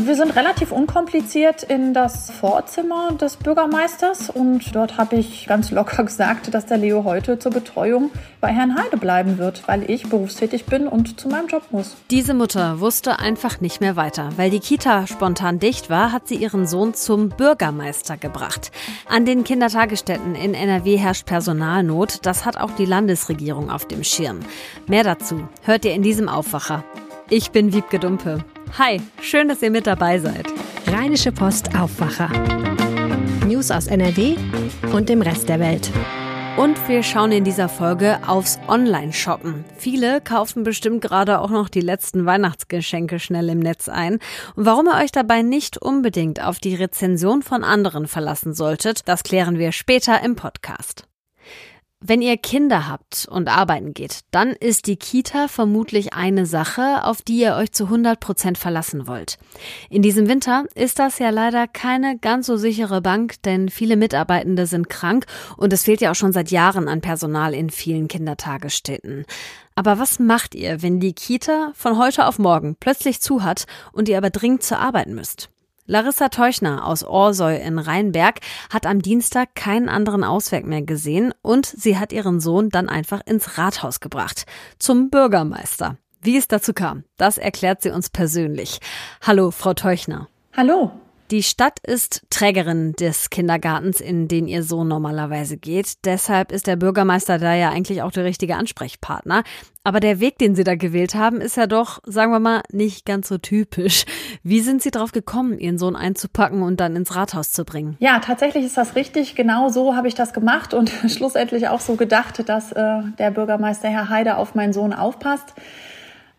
Wir sind relativ unkompliziert in das Vorzimmer des Bürgermeisters und dort habe ich ganz locker gesagt, dass der Leo heute zur Betreuung bei Herrn Heide bleiben wird, weil ich berufstätig bin und zu meinem Job muss. Diese Mutter wusste einfach nicht mehr weiter. Weil die Kita spontan dicht war, hat sie ihren Sohn zum Bürgermeister gebracht. An den Kindertagesstätten in NRW herrscht Personalnot. Das hat auch die Landesregierung auf dem Schirm. Mehr dazu hört ihr in diesem Aufwacher. Ich bin Wiebke Dumpe. Hi, schön, dass ihr mit dabei seid. Rheinische Post Aufwacher. News aus NRW und dem Rest der Welt. Und wir schauen in dieser Folge aufs Online-Shoppen. Viele kaufen bestimmt gerade auch noch die letzten Weihnachtsgeschenke schnell im Netz ein. Und warum ihr euch dabei nicht unbedingt auf die Rezension von anderen verlassen solltet, das klären wir später im Podcast. Wenn ihr Kinder habt und arbeiten geht, dann ist die Kita vermutlich eine Sache, auf die ihr euch zu 100 Prozent verlassen wollt. In diesem Winter ist das ja leider keine ganz so sichere Bank, denn viele Mitarbeitende sind krank und es fehlt ja auch schon seit Jahren an Personal in vielen Kindertagesstätten. Aber was macht ihr, wenn die Kita von heute auf morgen plötzlich zu hat und ihr aber dringend zur Arbeit müsst? Larissa Teuchner aus Orsoy in Rheinberg hat am Dienstag keinen anderen Ausweg mehr gesehen und sie hat ihren Sohn dann einfach ins Rathaus gebracht, zum Bürgermeister. Wie es dazu kam, das erklärt sie uns persönlich. Hallo, Frau Teuchner. Hallo. Die Stadt ist Trägerin des Kindergartens, in den ihr Sohn normalerweise geht. Deshalb ist der Bürgermeister da ja eigentlich auch der richtige Ansprechpartner. Aber der Weg, den Sie da gewählt haben, ist ja doch, sagen wir mal, nicht ganz so typisch. Wie sind Sie darauf gekommen, Ihren Sohn einzupacken und dann ins Rathaus zu bringen? Ja, tatsächlich ist das richtig. Genau so habe ich das gemacht und schlussendlich auch so gedacht, dass äh, der Bürgermeister Herr Heide auf meinen Sohn aufpasst.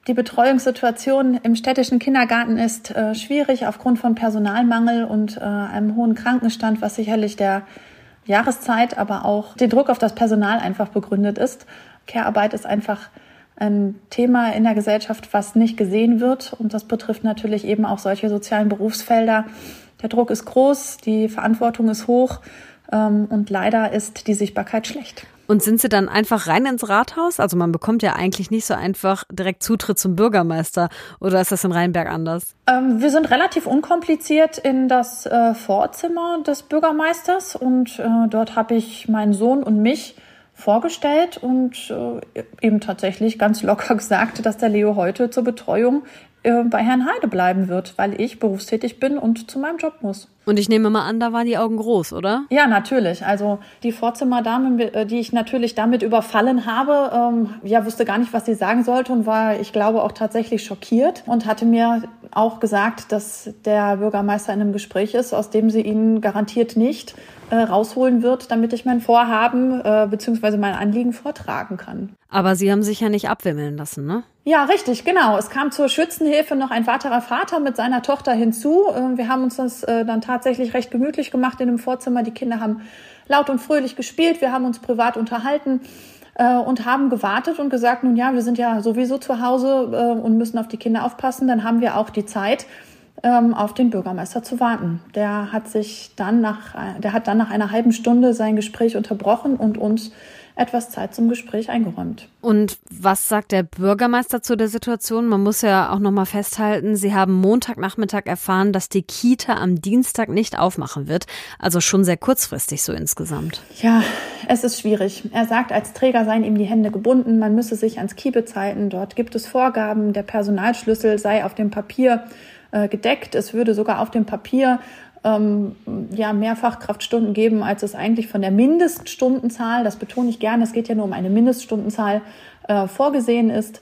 Die Betreuungssituation im städtischen Kindergarten ist äh, schwierig aufgrund von Personalmangel und äh, einem hohen Krankenstand, was sicherlich der Jahreszeit, aber auch den Druck auf das Personal einfach begründet ist. Care-Arbeit ist einfach ein Thema in der Gesellschaft, was nicht gesehen wird. Und das betrifft natürlich eben auch solche sozialen Berufsfelder. Der Druck ist groß, die Verantwortung ist hoch ähm, und leider ist die Sichtbarkeit schlecht. Und sind Sie dann einfach rein ins Rathaus? Also man bekommt ja eigentlich nicht so einfach direkt Zutritt zum Bürgermeister. Oder ist das in Rheinberg anders? Ähm, wir sind relativ unkompliziert in das äh, Vorzimmer des Bürgermeisters und äh, dort habe ich meinen Sohn und mich vorgestellt und äh, eben tatsächlich ganz locker gesagt, dass der Leo heute zur Betreuung äh, bei Herrn Heide bleiben wird, weil ich berufstätig bin und zu meinem Job muss. Und ich nehme mal an, da waren die Augen groß, oder? Ja, natürlich. Also die Vorzimmerdame, äh, die ich natürlich damit überfallen habe, ähm, ja, wusste gar nicht, was sie sagen sollte und war, ich glaube, auch tatsächlich schockiert und hatte mir auch gesagt, dass der Bürgermeister in einem Gespräch ist, aus dem sie ihn garantiert nicht äh, rausholen wird, damit ich mein Vorhaben äh, bzw. mein Anliegen vortragen kann. Aber Sie haben sich ja nicht abwimmeln lassen, ne? Ja, richtig, genau. Es kam zur Schützenhilfe noch ein weiterer Vater mit seiner Tochter hinzu. Äh, wir haben uns das äh, dann tatsächlich recht gemütlich gemacht in dem Vorzimmer. Die Kinder haben laut und fröhlich gespielt. Wir haben uns privat unterhalten äh, und haben gewartet und gesagt, nun ja, wir sind ja sowieso zu Hause und müssen auf die Kinder aufpassen. Dann haben wir auch die Zeit, ähm, auf den Bürgermeister zu warten. Der hat sich dann nach, der hat dann nach einer halben Stunde sein Gespräch unterbrochen und uns etwas Zeit zum Gespräch eingeräumt. Und was sagt der Bürgermeister zu der Situation? Man muss ja auch noch mal festhalten, Sie haben Montagnachmittag erfahren, dass die Kita am Dienstag nicht aufmachen wird, also schon sehr kurzfristig so insgesamt. Ja, es ist schwierig. Er sagt, als Träger seien ihm die Hände gebunden, man müsse sich ans Kiebitz halten. Dort gibt es Vorgaben, der Personalschlüssel sei auf dem Papier äh, gedeckt. Es würde sogar auf dem Papier ähm, ja, mehr Fachkraftstunden geben, als es eigentlich von der Mindeststundenzahl, das betone ich gerne, es geht ja nur um eine Mindeststundenzahl, äh, vorgesehen ist.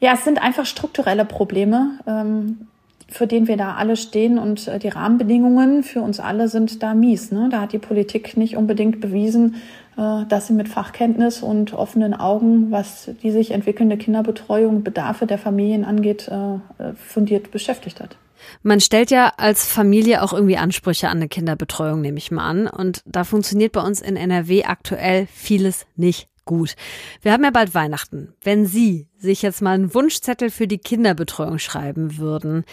Ja, es sind einfach strukturelle Probleme, ähm, für den wir da alle stehen und äh, die Rahmenbedingungen für uns alle sind da mies. Ne? Da hat die Politik nicht unbedingt bewiesen, dass sie mit Fachkenntnis und offenen Augen, was die sich entwickelnde Kinderbetreuung, Bedarfe der Familien angeht, äh, äh fundiert beschäftigt hat. Man stellt ja als Familie auch irgendwie Ansprüche an eine Kinderbetreuung, nehme ich mal an. Und da funktioniert bei uns in NRW aktuell vieles nicht gut. Wir haben ja bald Weihnachten. Wenn Sie sich jetzt mal einen Wunschzettel für die Kinderbetreuung schreiben würden,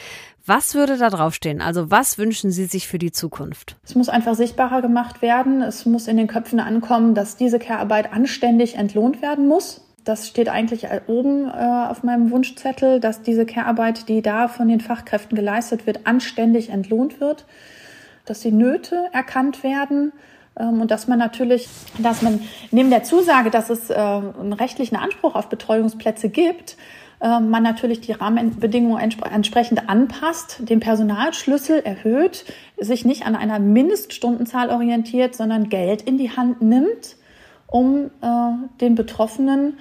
was würde da draufstehen? Also was wünschen Sie sich für die Zukunft? Es muss einfach sichtbarer gemacht werden. Es muss in den Köpfen ankommen, dass diese Care-Arbeit anständig entlohnt werden muss das steht eigentlich oben äh, auf meinem Wunschzettel, dass diese Care-Arbeit, die da von den Fachkräften geleistet wird, anständig entlohnt wird, dass die Nöte erkannt werden ähm, und dass man natürlich, dass man neben der Zusage, dass es äh, einen rechtlichen Anspruch auf Betreuungsplätze gibt, äh, man natürlich die Rahmenbedingungen entsprechend anpasst, den Personalschlüssel erhöht, sich nicht an einer Mindeststundenzahl orientiert, sondern Geld in die Hand nimmt, um äh, den Betroffenen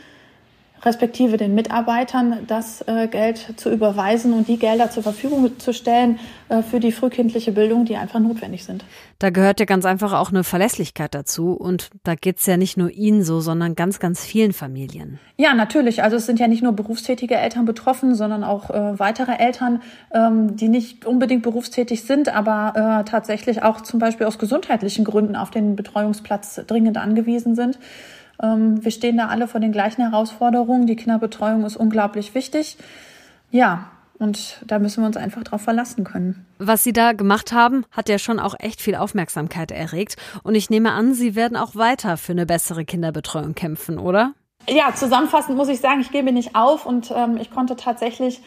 respektive den Mitarbeitern das äh, Geld zu überweisen und die Gelder zur Verfügung zu stellen äh, für die frühkindliche Bildung, die einfach notwendig sind. Da gehört ja ganz einfach auch eine Verlässlichkeit dazu und da geht's ja nicht nur Ihnen so, sondern ganz, ganz vielen Familien. Ja, natürlich. Also es sind ja nicht nur berufstätige Eltern betroffen, sondern auch äh, weitere Eltern, ähm, die nicht unbedingt berufstätig sind, aber äh, tatsächlich auch zum Beispiel aus gesundheitlichen Gründen auf den Betreuungsplatz dringend angewiesen sind. Ähm, wir stehen da alle vor den gleichen Herausforderungen. Die Kinderbetreuung ist unglaublich wichtig. Ja, und da müssen wir uns einfach drauf verlassen können. Was Sie da gemacht haben, hat ja schon auch echt viel Aufmerksamkeit erregt. Und ich nehme an, Sie werden auch weiter für eine bessere Kinderbetreuung kämpfen, oder? Ja, zusammenfassend muss ich sagen, ich gebe nicht auf und ähm, ich konnte tatsächlich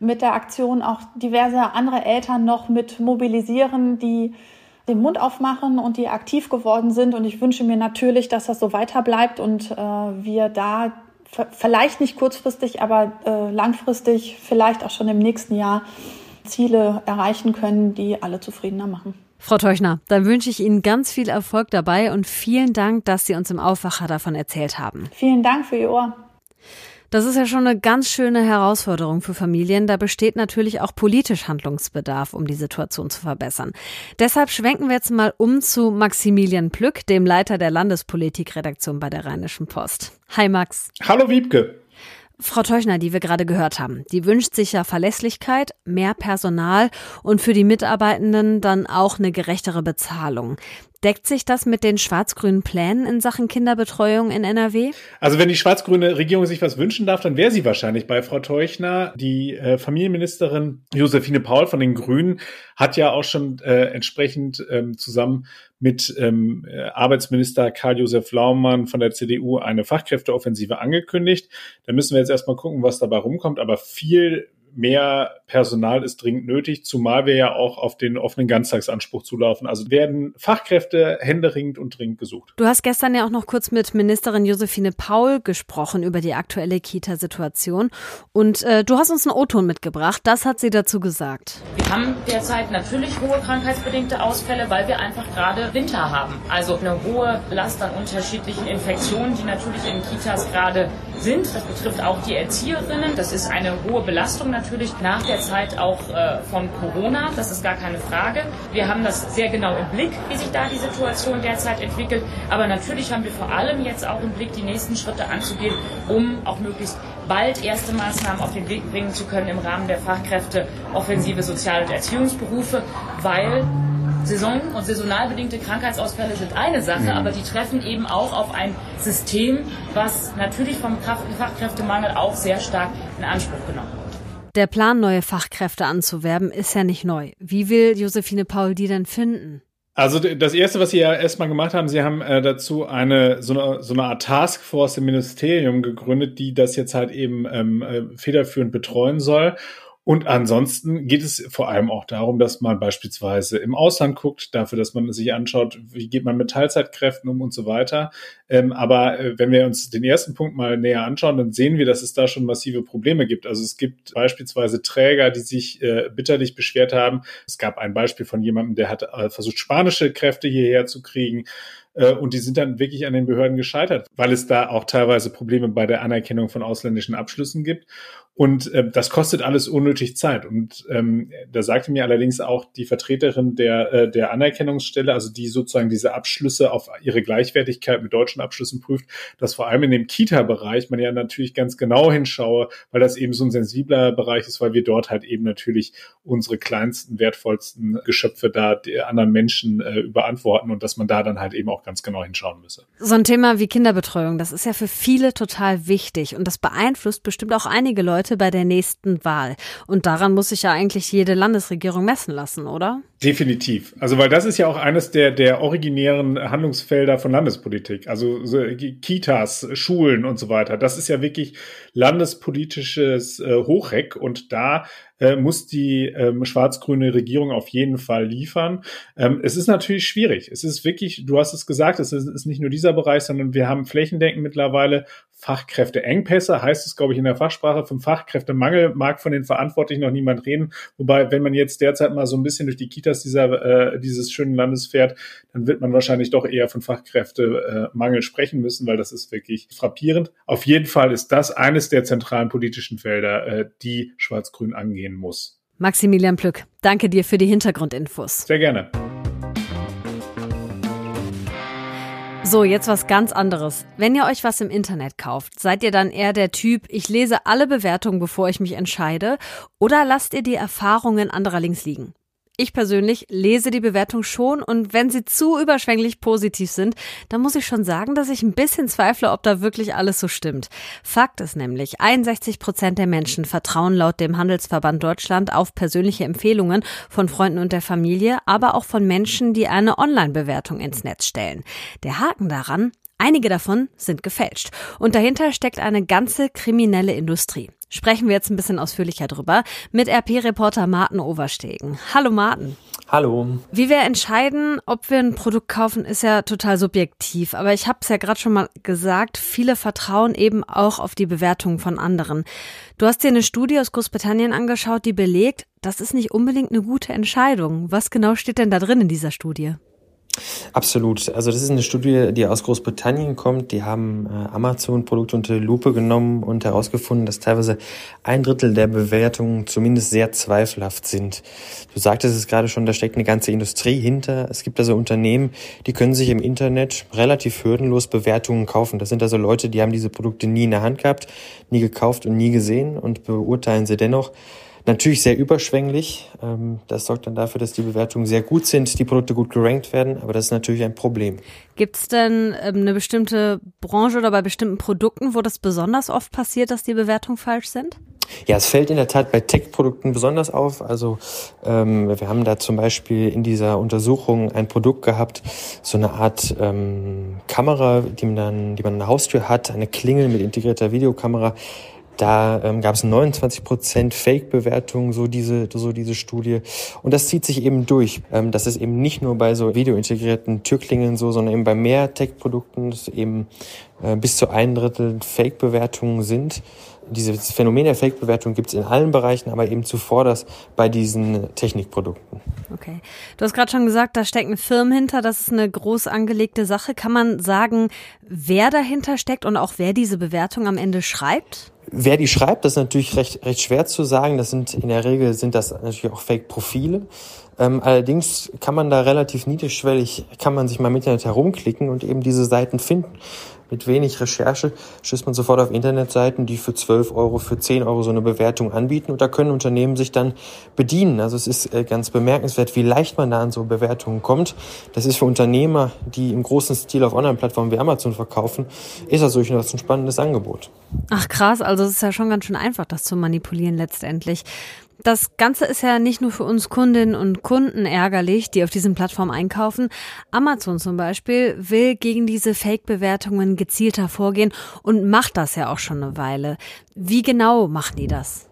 mit der Aktion auch diverse andere Eltern noch mit mobilisieren, die den Mund aufmachen und die aktiv geworden sind. Und ich wünsche mir natürlich, dass das so weiter bleibt und äh, wir da vielleicht nicht kurzfristig, aber äh, langfristig, vielleicht auch schon im nächsten Jahr Ziele erreichen können, die alle zufriedener machen. Frau Teuchner, dann wünsche ich Ihnen ganz viel Erfolg dabei und vielen Dank, dass Sie uns im Aufwacher davon erzählt haben. Vielen Dank für Ihr Ohr. Das ist ja schon eine ganz schöne Herausforderung für Familien. Da besteht natürlich auch politisch Handlungsbedarf, um die Situation zu verbessern. Deshalb schwenken wir jetzt mal um zu Maximilian Plück, dem Leiter der Landespolitikredaktion bei der Rheinischen Post. Hi Max. Hallo Wiebke. Frau Teuchner, die wir gerade gehört haben, die wünscht sich ja Verlässlichkeit, mehr Personal und für die Mitarbeitenden dann auch eine gerechtere Bezahlung. Deckt sich das mit den schwarz-grünen Plänen in Sachen Kinderbetreuung in NRW? Also wenn die schwarz-grüne Regierung sich was wünschen darf, dann wäre sie wahrscheinlich bei Frau Teuchner. Die äh, Familienministerin Josephine Paul von den Grünen hat ja auch schon äh, entsprechend ähm, zusammen mit ähm, äh, Arbeitsminister Karl-Josef Laumann von der CDU eine Fachkräfteoffensive angekündigt. Da müssen wir jetzt erstmal gucken, was dabei rumkommt. Aber viel mehr Personal ist dringend nötig, zumal wir ja auch auf den offenen Ganztagsanspruch zulaufen. Also werden Fachkräfte händeringend und dringend gesucht. Du hast gestern ja auch noch kurz mit Ministerin Josephine Paul gesprochen über die aktuelle Kita-Situation und äh, du hast uns einen O-Ton mitgebracht. Das hat sie dazu gesagt. Wir haben derzeit natürlich hohe krankheitsbedingte Ausfälle, weil wir einfach gerade Winter haben. Also eine hohe Last an unterschiedlichen Infektionen, die natürlich in Kitas gerade sind. Das betrifft auch die Erzieherinnen. Das ist eine hohe Belastung natürlich nach der Zeit auch äh, von Corona. Das ist gar keine Frage. Wir haben das sehr genau im Blick, wie sich da die Situation derzeit entwickelt. Aber natürlich haben wir vor allem jetzt auch im Blick, die nächsten Schritte anzugehen, um auch möglichst bald erste Maßnahmen auf den Weg bringen zu können im Rahmen der Fachkräfte offensive Sozial- und Erziehungsberufe, weil Saison- und saisonal bedingte Krankheitsausfälle sind eine Sache, mhm. aber die treffen eben auch auf ein System, was natürlich vom Fachkräftemangel auch sehr stark in Anspruch genommen wird. Der Plan, neue Fachkräfte anzuwerben, ist ja nicht neu. Wie will Josephine Paul die denn finden? Also das erste, was Sie ja erstmal gemacht haben, Sie haben äh, dazu eine so, eine so eine Art Taskforce im Ministerium gegründet, die das jetzt halt eben ähm, äh, federführend betreuen soll. Und ansonsten geht es vor allem auch darum, dass man beispielsweise im Ausland guckt, dafür, dass man sich anschaut, wie geht man mit Teilzeitkräften um und so weiter. Ähm, aber äh, wenn wir uns den ersten Punkt mal näher anschauen, dann sehen wir, dass es da schon massive Probleme gibt. Also es gibt beispielsweise Träger, die sich äh, bitterlich beschwert haben. Es gab ein Beispiel von jemandem, der hat äh, versucht, spanische Kräfte hierher zu kriegen. Äh, und die sind dann wirklich an den Behörden gescheitert, weil es da auch teilweise Probleme bei der Anerkennung von ausländischen Abschlüssen gibt. Und äh, das kostet alles unnötig Zeit. Und ähm, da sagte mir allerdings auch die Vertreterin der, äh, der Anerkennungsstelle, also die sozusagen diese Abschlüsse auf ihre Gleichwertigkeit mit deutschen Abschlüssen prüft, dass vor allem in dem Kita-Bereich man ja natürlich ganz genau hinschaue, weil das eben so ein sensibler Bereich ist, weil wir dort halt eben natürlich unsere kleinsten, wertvollsten Geschöpfe da anderen Menschen äh, überantworten und dass man da dann halt eben auch ganz genau hinschauen müsse. So ein Thema wie Kinderbetreuung, das ist ja für viele total wichtig und das beeinflusst bestimmt auch einige Leute, Leute bei der nächsten Wahl. Und daran muss sich ja eigentlich jede Landesregierung messen lassen, oder? Definitiv. Also, weil das ist ja auch eines der, der originären Handlungsfelder von Landespolitik. Also so Kitas, Schulen und so weiter. Das ist ja wirklich landespolitisches äh, Hochreck und da äh, muss die ähm, schwarz-grüne Regierung auf jeden Fall liefern. Ähm, es ist natürlich schwierig. Es ist wirklich, du hast es gesagt, es ist, ist nicht nur dieser Bereich, sondern wir haben flächendeckend mittlerweile Fachkräfteengpässe, heißt es, glaube ich, in der Fachsprache. Vom Fachkräftemangel mag von den Verantwortlichen noch niemand reden. Wobei, wenn man jetzt derzeit mal so ein bisschen durch die Kitas dieser, äh, dieses schönen Landes fährt, dann wird man wahrscheinlich doch eher von Fachkräftemangel sprechen müssen, weil das ist wirklich frappierend. Auf jeden Fall ist das eines der zentralen politischen Felder, äh, die Schwarz-Grün angehen muss. Maximilian Plück, danke dir für die Hintergrundinfos. Sehr gerne. So, jetzt was ganz anderes. Wenn ihr euch was im Internet kauft, seid ihr dann eher der Typ, ich lese alle Bewertungen, bevor ich mich entscheide, oder lasst ihr die Erfahrungen anderer links liegen? Ich persönlich lese die Bewertung schon und wenn sie zu überschwänglich positiv sind, dann muss ich schon sagen, dass ich ein bisschen zweifle, ob da wirklich alles so stimmt. Fakt ist nämlich, 61 Prozent der Menschen vertrauen laut dem Handelsverband Deutschland auf persönliche Empfehlungen von Freunden und der Familie, aber auch von Menschen, die eine Online-Bewertung ins Netz stellen. Der Haken daran, Einige davon sind gefälscht. Und dahinter steckt eine ganze kriminelle Industrie. Sprechen wir jetzt ein bisschen ausführlicher drüber mit RP-Reporter Martin Overstegen. Hallo Martin. Hallo. Wie wir entscheiden, ob wir ein Produkt kaufen, ist ja total subjektiv. Aber ich habe es ja gerade schon mal gesagt, viele vertrauen eben auch auf die Bewertungen von anderen. Du hast dir eine Studie aus Großbritannien angeschaut, die belegt, das ist nicht unbedingt eine gute Entscheidung. Was genau steht denn da drin in dieser Studie? Absolut. Also das ist eine Studie, die aus Großbritannien kommt. Die haben äh, Amazon-Produkte unter die Lupe genommen und herausgefunden, dass teilweise ein Drittel der Bewertungen zumindest sehr zweifelhaft sind. Du sagtest es gerade schon, da steckt eine ganze Industrie hinter. Es gibt also Unternehmen, die können sich im Internet relativ hürdenlos Bewertungen kaufen. Das sind also Leute, die haben diese Produkte nie in der Hand gehabt, nie gekauft und nie gesehen und beurteilen sie dennoch Natürlich sehr überschwänglich. Ähm, das sorgt dann dafür, dass die Bewertungen sehr gut sind, die Produkte gut gerankt werden, aber das ist natürlich ein Problem. Gibt es denn ähm, eine bestimmte Branche oder bei bestimmten Produkten, wo das besonders oft passiert, dass die Bewertungen falsch sind? Ja, es fällt in der Tat bei Tech-Produkten besonders auf. Also ähm, wir haben da zum Beispiel in dieser Untersuchung ein Produkt gehabt, so eine Art ähm, Kamera, die man dann, die man an der Haustür hat, eine Klingel mit integrierter Videokamera. Da ähm, gab es 29 Prozent Fake-Bewertungen, so diese, so diese Studie. Und das zieht sich eben durch. Ähm, das ist eben nicht nur bei so videointegrierten Türklingen so, sondern eben bei mehr Tech-Produkten, dass eben äh, bis zu ein Drittel Fake-Bewertungen sind. Dieses Phänomen der Fake-Bewertung gibt es in allen Bereichen, aber eben zuvor das bei diesen Technikprodukten. Okay. Du hast gerade schon gesagt, da stecken Firmen hinter, das ist eine groß angelegte Sache. Kann man sagen, wer dahinter steckt und auch wer diese Bewertung am Ende schreibt? Wer die schreibt, das ist natürlich recht, recht schwer zu sagen. Das sind in der Regel sind das natürlich auch Fake-Profile. Ähm, allerdings kann man da relativ niedrigschwellig, kann man sich mal im Internet herumklicken und eben diese Seiten finden mit wenig Recherche stößt man sofort auf Internetseiten, die für 12 Euro, für 10 Euro so eine Bewertung anbieten und da können Unternehmen sich dann bedienen. Also es ist äh, ganz bemerkenswert, wie leicht man da an so Bewertungen kommt. Das ist für Unternehmer, die im großen Stil auf Online-Plattformen wie Amazon verkaufen, ist das durchaus ein spannendes Angebot. Ach krass, also es ist ja schon ganz schön einfach, das zu manipulieren letztendlich. Das Ganze ist ja nicht nur für uns Kundinnen und Kunden ärgerlich, die auf diesen Plattformen einkaufen. Amazon zum Beispiel will gegen diese Fake-Bewertungen gezielter vorgehen und macht das ja auch schon eine Weile. Wie genau machen die das?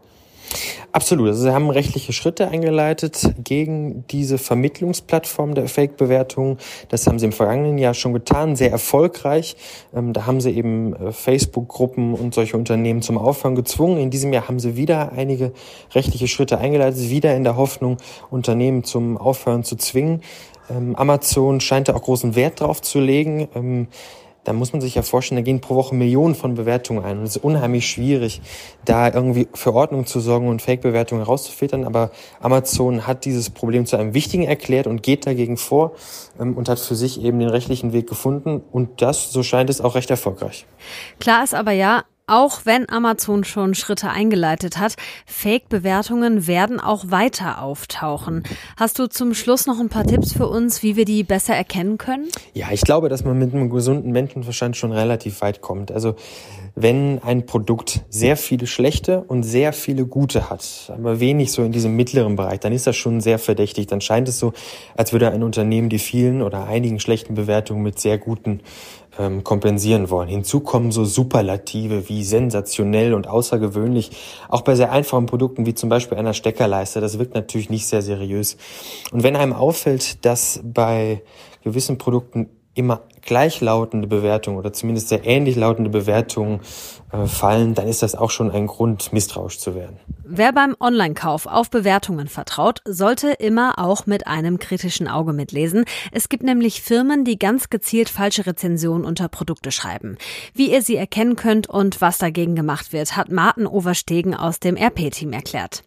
Absolut. Also sie haben rechtliche Schritte eingeleitet gegen diese Vermittlungsplattform der Fake-Bewertungen. Das haben sie im vergangenen Jahr schon getan, sehr erfolgreich. Ähm, da haben sie eben äh, Facebook-Gruppen und solche Unternehmen zum Aufhören gezwungen. In diesem Jahr haben sie wieder einige rechtliche Schritte eingeleitet, wieder in der Hoffnung, Unternehmen zum Aufhören zu zwingen. Ähm, Amazon scheint da auch großen Wert drauf zu legen. Da muss man sich ja vorstellen, da gehen pro Woche Millionen von Bewertungen ein. Und es ist unheimlich schwierig, da irgendwie für Ordnung zu sorgen und Fake-Bewertungen herauszufiltern. Aber Amazon hat dieses Problem zu einem wichtigen erklärt und geht dagegen vor ähm, und hat für sich eben den rechtlichen Weg gefunden. Und das, so scheint es, auch recht erfolgreich. Klar ist aber ja, Auch wenn Amazon schon Schritte eingeleitet hat, Fake-Bewertungen werden auch weiter auftauchen. Hast du zum Schluss noch ein paar Tipps für uns, wie wir die besser erkennen können? Ja, ich glaube, dass man mit einem gesunden Menschenverstand schon relativ weit kommt. Also wenn ein Produkt sehr viele schlechte und sehr viele gute hat, aber wenig so in diesem mittleren Bereich, dann ist das schon sehr verdächtig. Dann scheint es so, als würde ein Unternehmen die vielen oder einigen schlechten Bewertungen mit sehr guten ähm, kompensieren wollen. Hinzu kommen so Superlative wie sensationell und außergewöhnlich. Auch bei sehr einfachen Produkten wie zum Beispiel einer Steckerleiste. Das wirkt natürlich nicht sehr seriös. Und wenn einem auffällt, dass bei gewissen Produkten immer gleichlautende Bewertungen oder zumindest sehr ähnlich lautende Bewertungen äh, fallen, dann ist das auch schon ein Grund, misstrauisch zu werden. Wer beim Online-Kauf auf Bewertungen vertraut, sollte immer auch mit einem kritischen Auge mitlesen. Es gibt nämlich Firmen, die ganz gezielt falsche Rezensionen unter Produkte schreiben. Wie ihr sie erkennen könnt und was dagegen gemacht wird, hat Martin Overstegen aus dem RP-Team erklärt.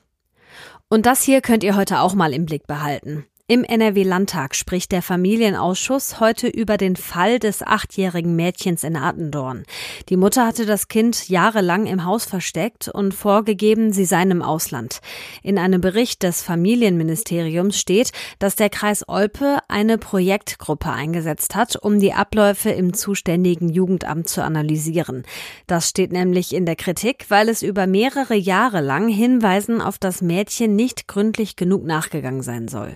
Und das hier könnt ihr heute auch mal im Blick behalten. Im NRW-Landtag spricht der Familienausschuss heute über den Fall des achtjährigen Mädchens in Attendorn. Die Mutter hatte das Kind jahrelang im Haus versteckt und vorgegeben, sie sei im Ausland. In einem Bericht des Familienministeriums steht, dass der Kreis Olpe eine Projektgruppe eingesetzt hat, um die Abläufe im zuständigen Jugendamt zu analysieren. Das steht nämlich in der Kritik, weil es über mehrere Jahre lang Hinweisen auf das Mädchen nicht gründlich genug nachgegangen sein soll.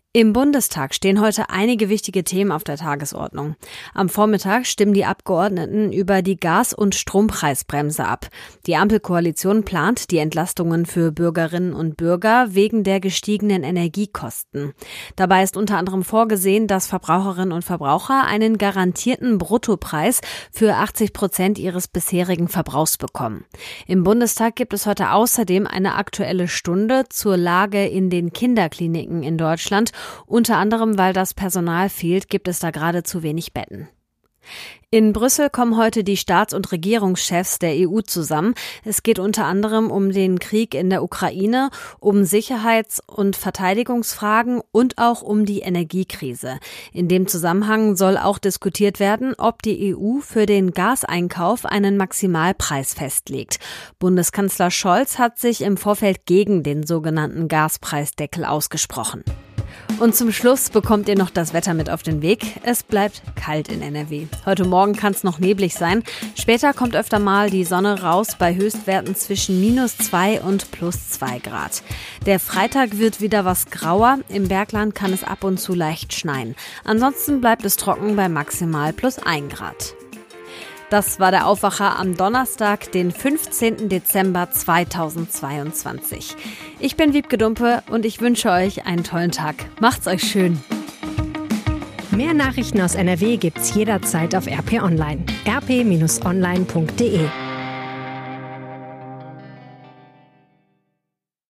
Im Bundestag stehen heute einige wichtige Themen auf der Tagesordnung. Am Vormittag stimmen die Abgeordneten über die Gas- und Strompreisbremse ab. Die Ampelkoalition plant die Entlastungen für Bürgerinnen und Bürger wegen der gestiegenen Energiekosten. Dabei ist unter anderem vorgesehen, dass Verbraucherinnen und Verbraucher einen garantierten Bruttopreis für 80 Prozent ihres bisherigen Verbrauchs bekommen. Im Bundestag gibt es heute außerdem eine aktuelle Stunde zur Lage in den Kinderkliniken in Deutschland unter anderem, weil das Personal fehlt, gibt es da gerade zu wenig Betten. In Brüssel kommen heute die Staats- und Regierungschefs der EU zusammen. Es geht unter anderem um den Krieg in der Ukraine, um Sicherheits- und Verteidigungsfragen und auch um die Energiekrise. In dem Zusammenhang soll auch diskutiert werden, ob die EU für den Gaseinkauf einen Maximalpreis festlegt. Bundeskanzler Scholz hat sich im Vorfeld gegen den sogenannten Gaspreisdeckel ausgesprochen. Und zum Schluss bekommt ihr noch das Wetter mit auf den Weg. Es bleibt kalt in NRW. Heute Morgen kann es noch neblig sein. Später kommt öfter mal die Sonne raus bei Höchstwerten zwischen minus zwei und plus zwei Grad. Der Freitag wird wieder was grauer. Im Bergland kann es ab und zu leicht schneien. Ansonsten bleibt es trocken bei maximal plus ein Grad. Das war der Aufwacher am Donnerstag, den 15. Dezember 2022. Ich bin Wiebke Dumpe und ich wünsche euch einen tollen Tag. Macht's euch schön. Mehr Nachrichten aus NRW gibt's jederzeit auf RP Online. rp-online.de